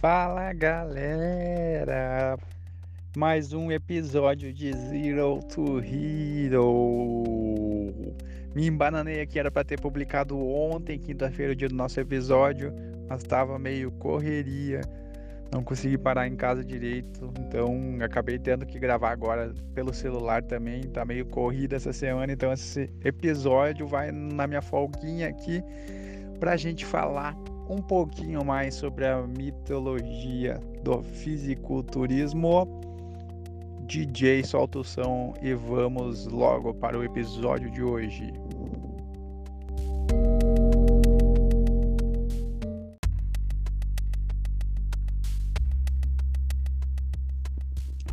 Fala galera! Mais um episódio de Zero to Hero. Me embananei aqui, era para ter publicado ontem, quinta-feira, o dia do nosso episódio, mas tava meio correria, não consegui parar em casa direito, então acabei tendo que gravar agora pelo celular também, tá meio corrida essa semana, então esse episódio vai na minha folguinha aqui pra gente falar um pouquinho mais sobre a mitologia do fisiculturismo. DJ solta o som e vamos logo para o episódio de hoje.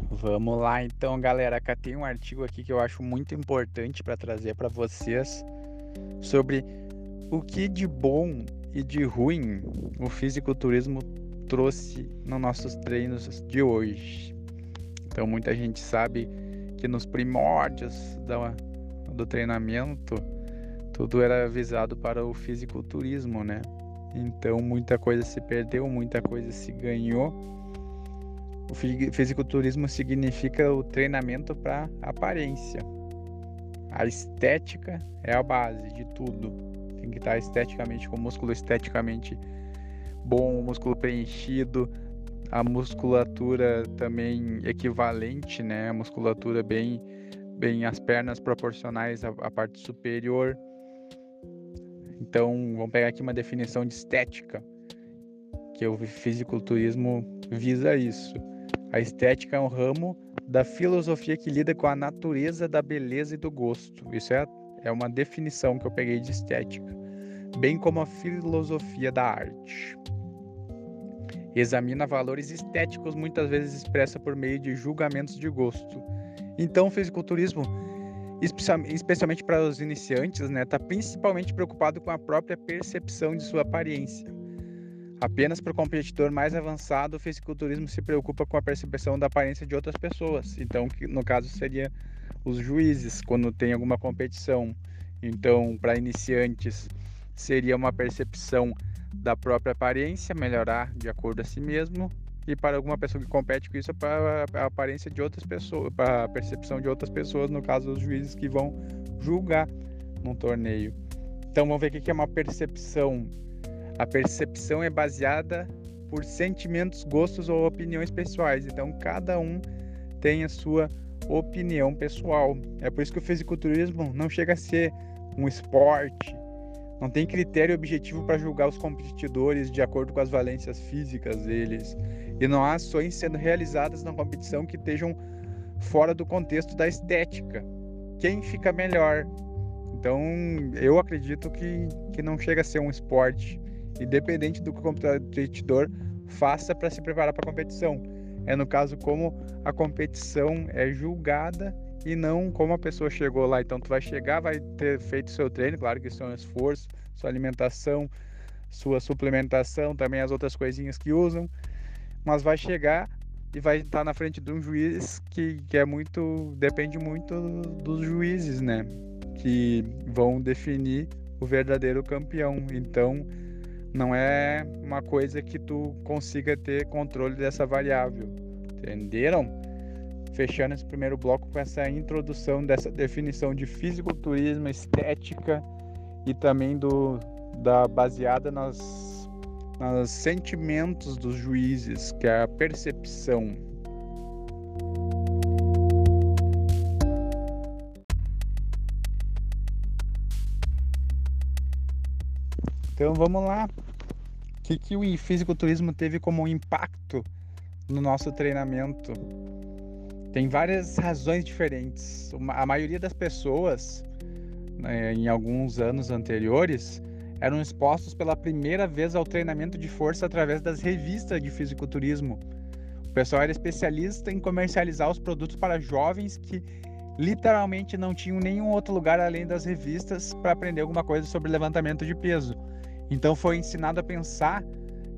Vamos lá então, galera. Cá tem um artigo aqui que eu acho muito importante para trazer para vocês sobre o que de bom e de ruim o fisiculturismo trouxe nos nossos treinos de hoje. Então muita gente sabe que nos primórdios do treinamento tudo era visado para o fisiculturismo, né? Então muita coisa se perdeu, muita coisa se ganhou. O fisiculturismo significa o treinamento para aparência. A estética é a base de tudo tem que estar esteticamente com o músculo esteticamente bom, o músculo preenchido, a musculatura também equivalente, né? A musculatura bem, bem as pernas proporcionais à, à parte superior. Então, vamos pegar aqui uma definição de estética, que o fisiculturismo visa isso. A estética é um ramo da filosofia que lida com a natureza da beleza e do gosto. Isso é é uma definição que eu peguei de estética, bem como a filosofia da arte. Examina valores estéticos muitas vezes expressa por meio de julgamentos de gosto. Então, o fisiculturismo, especialmente para os iniciantes, está né, tá principalmente preocupado com a própria percepção de sua aparência. Apenas para o competidor mais avançado, o fisiculturismo se preocupa com a percepção da aparência de outras pessoas. Então, no caso seria os juízes quando tem alguma competição. Então, para iniciantes, seria uma percepção da própria aparência, melhorar de acordo a si mesmo, e para alguma pessoa que compete com isso, para a aparência de outras pessoas, para a percepção de outras pessoas, no caso, os juízes que vão julgar num torneio. Então, vamos ver o que é uma percepção. A percepção é baseada por sentimentos, gostos ou opiniões pessoais. Então, cada um tem a sua opinião pessoal. É por isso que o fisiculturismo não chega a ser um esporte, não tem critério objetivo para julgar os competidores de acordo com as valências físicas deles, e não há ações sendo realizadas na competição que estejam fora do contexto da estética. Quem fica melhor? Então, eu acredito que, que não chega a ser um esporte, independente do que o competidor faça para se preparar para a competição é no caso como a competição é julgada e não como a pessoa chegou lá. Então tu vai chegar, vai ter feito seu treino, claro que isso é um esforço, sua alimentação, sua suplementação, também as outras coisinhas que usam, mas vai chegar e vai estar na frente de um juiz que, que é muito depende muito dos juízes, né? Que vão definir o verdadeiro campeão. Então não é uma coisa que tu consiga ter controle dessa variável. Entenderam? Fechando esse primeiro bloco com essa introdução dessa definição de fisiculturismo, estética e também do da baseada nas, nos sentimentos dos juízes, que é a percepção. Então vamos lá. O que, que o fisiculturismo teve como impacto no nosso treinamento? Tem várias razões diferentes. A maioria das pessoas, né, em alguns anos anteriores, eram expostos pela primeira vez ao treinamento de força através das revistas de fisiculturismo. O pessoal era especialista em comercializar os produtos para jovens que literalmente não tinham nenhum outro lugar além das revistas para aprender alguma coisa sobre levantamento de peso. Então foi ensinado a pensar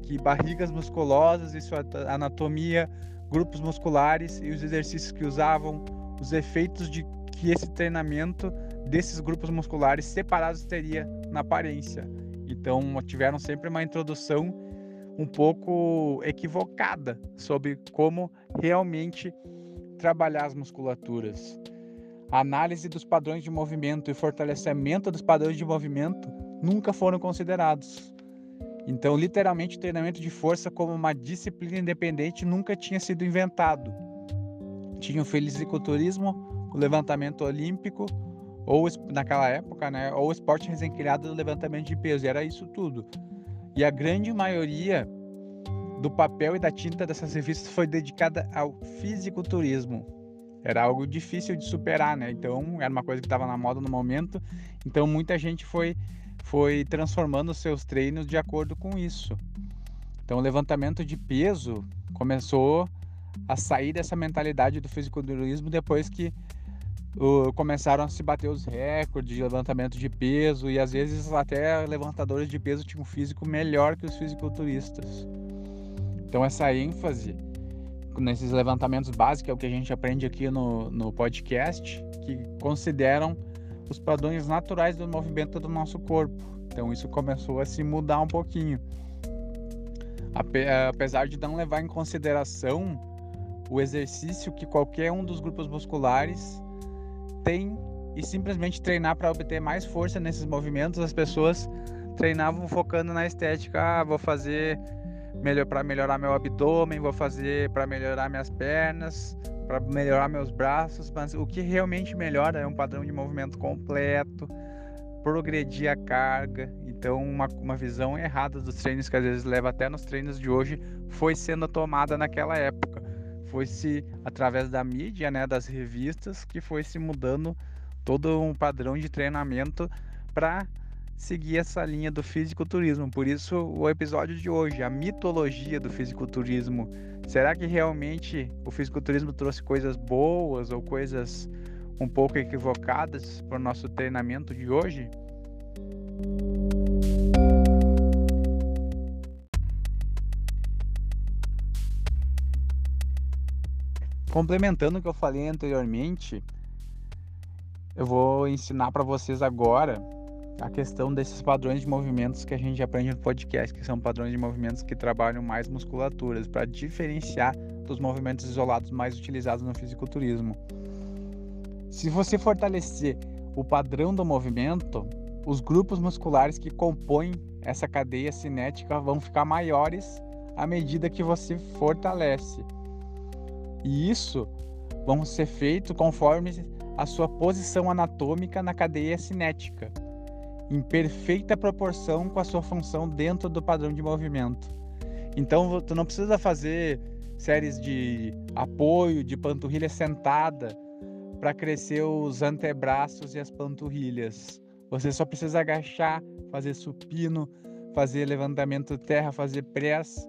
que barrigas musculosas e sua anatomia, grupos musculares e os exercícios que usavam, os efeitos de que esse treinamento desses grupos musculares separados teria na aparência. Então tiveram sempre uma introdução um pouco equivocada sobre como realmente trabalhar as musculaturas. A análise dos padrões de movimento e fortalecimento dos padrões de movimento nunca foram considerados. Então, literalmente, o treinamento de força como uma disciplina independente nunca tinha sido inventado. Tinha o fisiculturismo, o levantamento olímpico, ou naquela época, né, ou o esporte recém-criado do levantamento de peso, e era isso tudo. E a grande maioria do papel e da tinta dessas revistas foi dedicada ao fisiculturismo. Era algo difícil de superar, né? Então, era uma coisa que estava na moda no momento. Então, muita gente foi foi transformando seus treinos de acordo com isso. Então, o levantamento de peso começou a sair dessa mentalidade do fisiculturismo depois que começaram a se bater os recordes de levantamento de peso e às vezes até levantadores de peso tinham um físico melhor que os fisiculturistas. Então essa ênfase nesses levantamentos básicos é o que a gente aprende aqui no, no podcast, que consideram os padrões naturais do movimento do nosso corpo. Então isso começou a se mudar um pouquinho. Apesar de não levar em consideração o exercício que qualquer um dos grupos musculares tem e simplesmente treinar para obter mais força nesses movimentos, as pessoas treinavam focando na estética, ah, vou fazer melhor para melhorar meu abdômen, vou fazer para melhorar minhas pernas, para melhorar meus braços, mas o que realmente melhora é um padrão de movimento completo, progredir a carga. Então, uma, uma visão errada dos treinos que às vezes leva até nos treinos de hoje foi sendo tomada naquela época foi se através da mídia, né, das revistas, que foi se mudando todo um padrão de treinamento para seguir essa linha do fisiculturismo. Por isso o episódio de hoje, a mitologia do fisiculturismo. Será que realmente o fisiculturismo trouxe coisas boas ou coisas um pouco equivocadas para o nosso treinamento de hoje? Complementando o que eu falei anteriormente, eu vou ensinar para vocês agora a questão desses padrões de movimentos que a gente aprende no podcast, que são padrões de movimentos que trabalham mais musculaturas, para diferenciar dos movimentos isolados mais utilizados no fisiculturismo. Se você fortalecer o padrão do movimento, os grupos musculares que compõem essa cadeia cinética vão ficar maiores à medida que você fortalece. E isso vão ser feito conforme a sua posição anatômica na cadeia cinética, em perfeita proporção com a sua função dentro do padrão de movimento. Então, tu não precisa fazer séries de apoio, de panturrilha sentada para crescer os antebraços e as panturrilhas. Você só precisa agachar, fazer supino, fazer levantamento terra, fazer press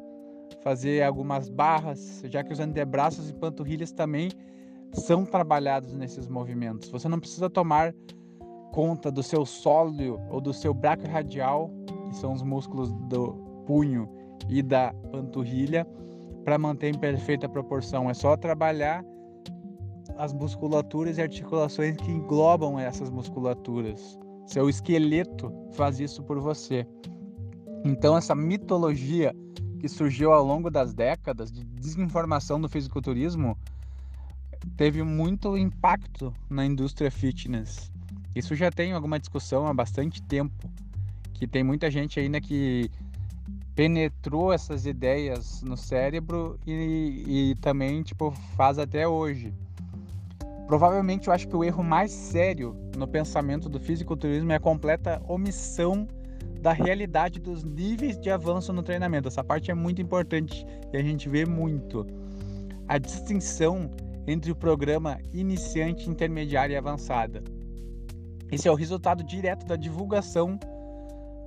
fazer algumas barras, já que os antebraços e panturrilhas também são trabalhados nesses movimentos. Você não precisa tomar conta do seu sólio ou do seu braco radial, que são os músculos do punho e da panturrilha, para manter em perfeita proporção. É só trabalhar as musculaturas e articulações que englobam essas musculaturas. Seu esqueleto faz isso por você. Então, essa mitologia que surgiu ao longo das décadas de desinformação do fisiculturismo teve muito impacto na indústria fitness. Isso já tem alguma discussão há bastante tempo, que tem muita gente ainda que penetrou essas ideias no cérebro e, e também tipo faz até hoje. Provavelmente eu acho que o erro mais sério no pensamento do fisiculturismo é a completa omissão da realidade dos níveis de avanço no treinamento. Essa parte é muito importante e a gente vê muito. A distinção entre o programa iniciante, intermediário e avançada. Esse é o resultado direto da divulgação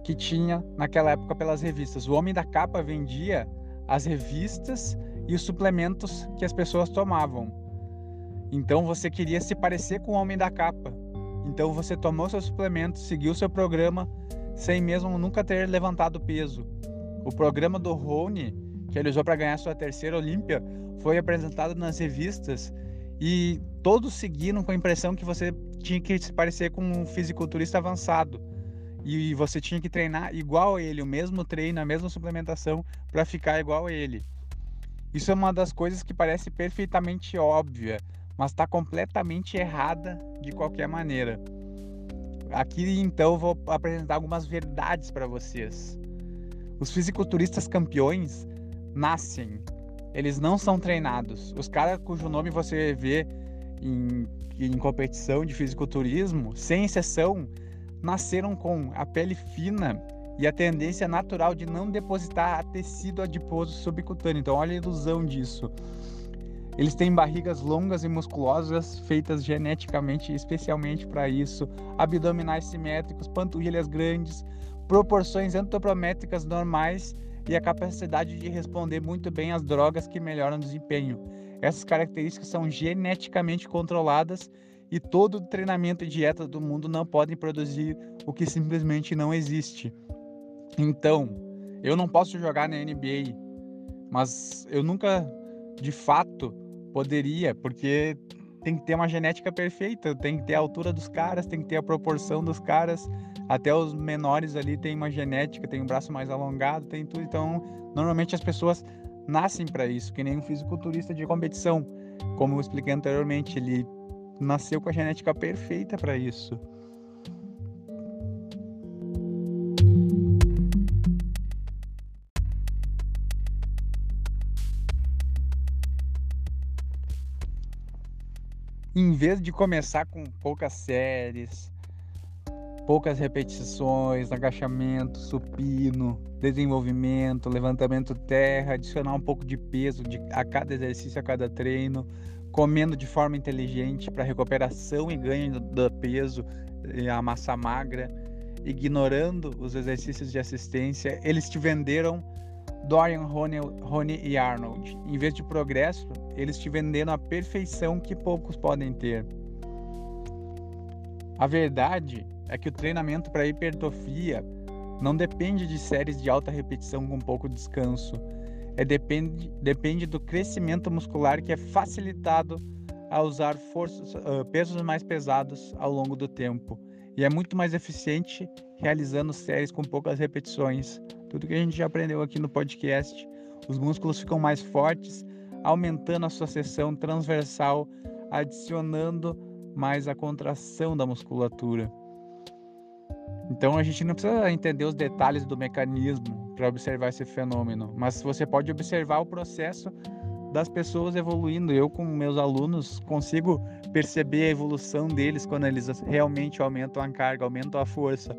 que tinha naquela época pelas revistas. O Homem da Capa vendia as revistas e os suplementos que as pessoas tomavam. Então você queria se parecer com o Homem da Capa. Então você tomou seu suplemento, seguiu seu programa sem mesmo nunca ter levantado peso. O programa do Rony, que ele usou para ganhar sua terceira Olímpia, foi apresentado nas revistas e todos seguiram com a impressão que você tinha que se parecer com um fisiculturista avançado. e você tinha que treinar igual a ele, o mesmo treino, a mesma suplementação para ficar igual a ele. Isso é uma das coisas que parece perfeitamente óbvia, mas está completamente errada de qualquer maneira. Aqui então vou apresentar algumas verdades para vocês. Os fisiculturistas campeões nascem, eles não são treinados. Os caras cujo nome você vê em, em competição de fisiculturismo, sem exceção, nasceram com a pele fina e a tendência natural de não depositar tecido adiposo subcutâneo. Então, olha a ilusão disso. Eles têm barrigas longas e musculosas, feitas geneticamente especialmente para isso, abdominais simétricos, panturrilhas grandes, proporções antropométricas normais e a capacidade de responder muito bem às drogas que melhoram o desempenho. Essas características são geneticamente controladas e todo treinamento e dieta do mundo não podem produzir o que simplesmente não existe. Então, eu não posso jogar na NBA, mas eu nunca de fato poderia, porque tem que ter uma genética perfeita, tem que ter a altura dos caras, tem que ter a proporção dos caras, até os menores ali tem uma genética, tem um braço mais alongado, tem tudo. Então, normalmente as pessoas nascem para isso, que nem um fisiculturista de competição. Como eu expliquei anteriormente, ele nasceu com a genética perfeita para isso. Em vez de começar com poucas séries, poucas repetições, agachamento, supino, desenvolvimento, levantamento terra, adicionar um pouco de peso de, a cada exercício, a cada treino, comendo de forma inteligente para recuperação e ganho do peso e a massa magra, ignorando os exercícios de assistência, eles te venderam Dorian, Rony, e Arnold. Em vez de progresso, eles te venderam a perfeição que poucos podem ter. A verdade é que o treinamento para hipertrofia não depende de séries de alta repetição com pouco descanso é depende, depende do crescimento muscular que é facilitado a usar forças, uh, pesos mais pesados ao longo do tempo. E é muito mais eficiente realizando séries com poucas repetições. Tudo que a gente já aprendeu aqui no podcast. Os músculos ficam mais fortes, aumentando a sua seção transversal, adicionando mais a contração da musculatura. Então a gente não precisa entender os detalhes do mecanismo para observar esse fenômeno, mas você pode observar o processo das pessoas evoluindo. Eu, com meus alunos, consigo perceber a evolução deles quando eles realmente aumentam a carga, aumentam a força.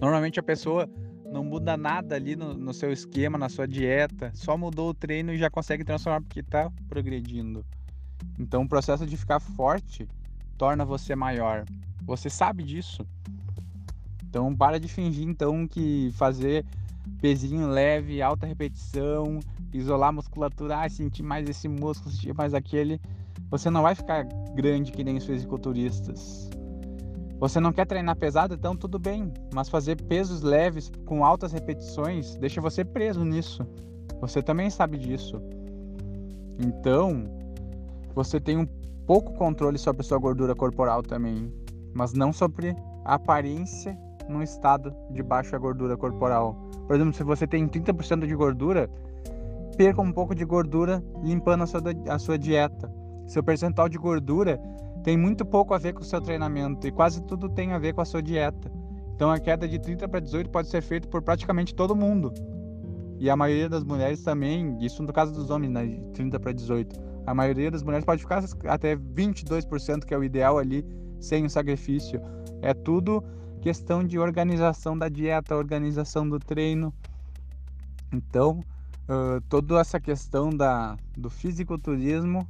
Normalmente a pessoa não muda nada ali no, no seu esquema, na sua dieta, só mudou o treino e já consegue transformar porque está progredindo. Então o processo de ficar forte torna você maior. Você sabe disso. Então para de fingir então que fazer pezinho leve, alta repetição, isolar a musculatura, ah, sentir mais esse músculo, sentir mais aquele, você não vai ficar grande que nem os fisiculturistas. Você não quer treinar pesado, então tudo bem, mas fazer pesos leves com altas repetições deixa você preso nisso. Você também sabe disso. Então, você tem um pouco controle sobre a sua gordura corporal também, mas não sobre a aparência num estado de baixa gordura corporal. Por exemplo, se você tem 30% de gordura, perca um pouco de gordura limpando a sua, a sua dieta. Seu percentual de gordura tem muito pouco a ver com o seu treinamento e quase tudo tem a ver com a sua dieta. Então a queda de 30 para 18 pode ser feita por praticamente todo mundo. E a maioria das mulheres também, isso no caso dos homens, né, de 30 para 18. A maioria das mulheres pode ficar até 22%, que é o ideal ali, sem o sacrifício. É tudo questão de organização da dieta, organização do treino. Então, uh, toda essa questão da, do fisiculturismo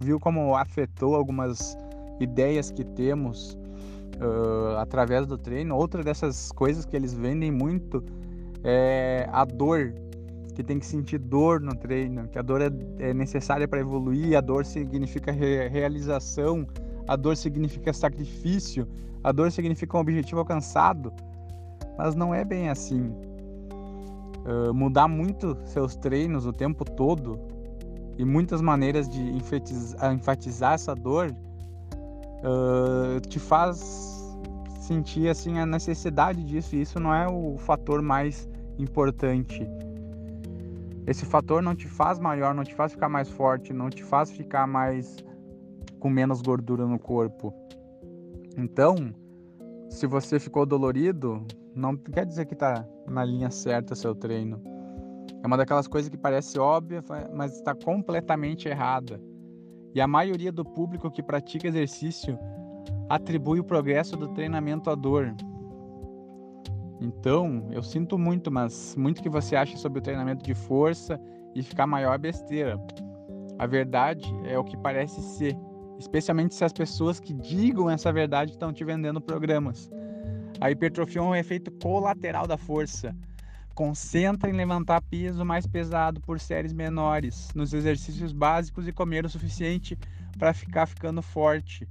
viu como afetou algumas ideias que temos uh, através do treino. Outra dessas coisas que eles vendem muito é a dor, que tem que sentir dor no treino, que a dor é, é necessária para evoluir, a dor significa re realização, a dor significa sacrifício, a dor significa um objetivo alcançado, mas não é bem assim. Uh, mudar muito seus treinos o tempo todo e muitas maneiras de enfatizar, enfatizar essa dor uh, te faz sentir assim a necessidade disso, e isso não é o fator mais importante. Esse fator não te faz maior, não te faz ficar mais forte, não te faz ficar mais com menos gordura no corpo. Então, se você ficou dolorido, não quer dizer que está na linha certa seu treino. É uma daquelas coisas que parece óbvia, mas está completamente errada. E a maioria do público que pratica exercício atribui o progresso do treinamento à dor. Então, eu sinto muito, mas muito que você acha sobre o treinamento de força e ficar maior é besteira. A verdade é o que parece ser, especialmente se as pessoas que digam essa verdade estão te vendendo programas. A hipertrofia é um efeito colateral da força. Concentra em levantar peso mais pesado por séries menores, nos exercícios básicos e comer o suficiente para ficar ficando forte.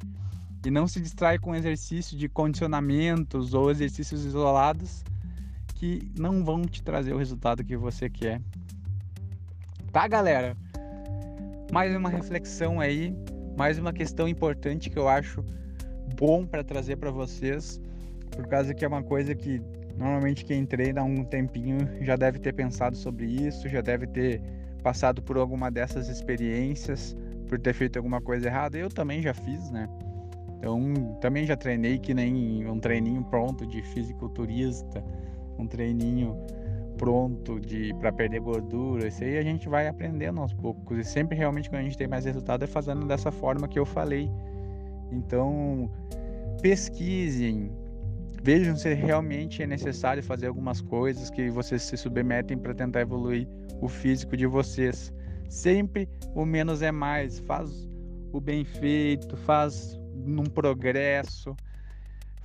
E não se distrai com exercícios de condicionamentos ou exercícios isolados que não vão te trazer o resultado que você quer. Tá, galera? Mais uma reflexão aí, mais uma questão importante que eu acho bom para trazer para vocês, por causa que é uma coisa que normalmente quem treina há um tempinho já deve ter pensado sobre isso, já deve ter passado por alguma dessas experiências, por ter feito alguma coisa errada. Eu também já fiz, né? Então, também já treinei que nem um treininho pronto de fisiculturista, um treininho pronto de para perder gordura. Isso aí a gente vai aprendendo aos poucos. E sempre realmente quando a gente tem mais resultado é fazendo dessa forma que eu falei. Então, pesquisem, vejam se realmente é necessário fazer algumas coisas que vocês se submetem para tentar evoluir o físico de vocês. Sempre o menos é mais. Faz o bem feito, faz num progresso,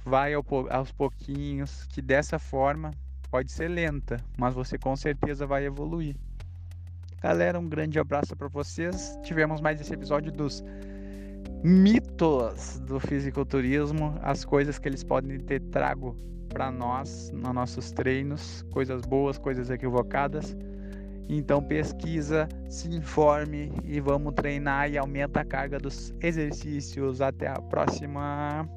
vai ao, aos pouquinhos, que dessa forma pode ser lenta, mas você com certeza vai evoluir. Galera, um grande abraço para vocês. Tivemos mais esse episódio dos mitos do fisiculturismo, as coisas que eles podem ter trago para nós nos nossos treinos, coisas boas, coisas equivocadas. Então pesquisa, se informe e vamos treinar e aumenta a carga dos exercícios. Até a próxima.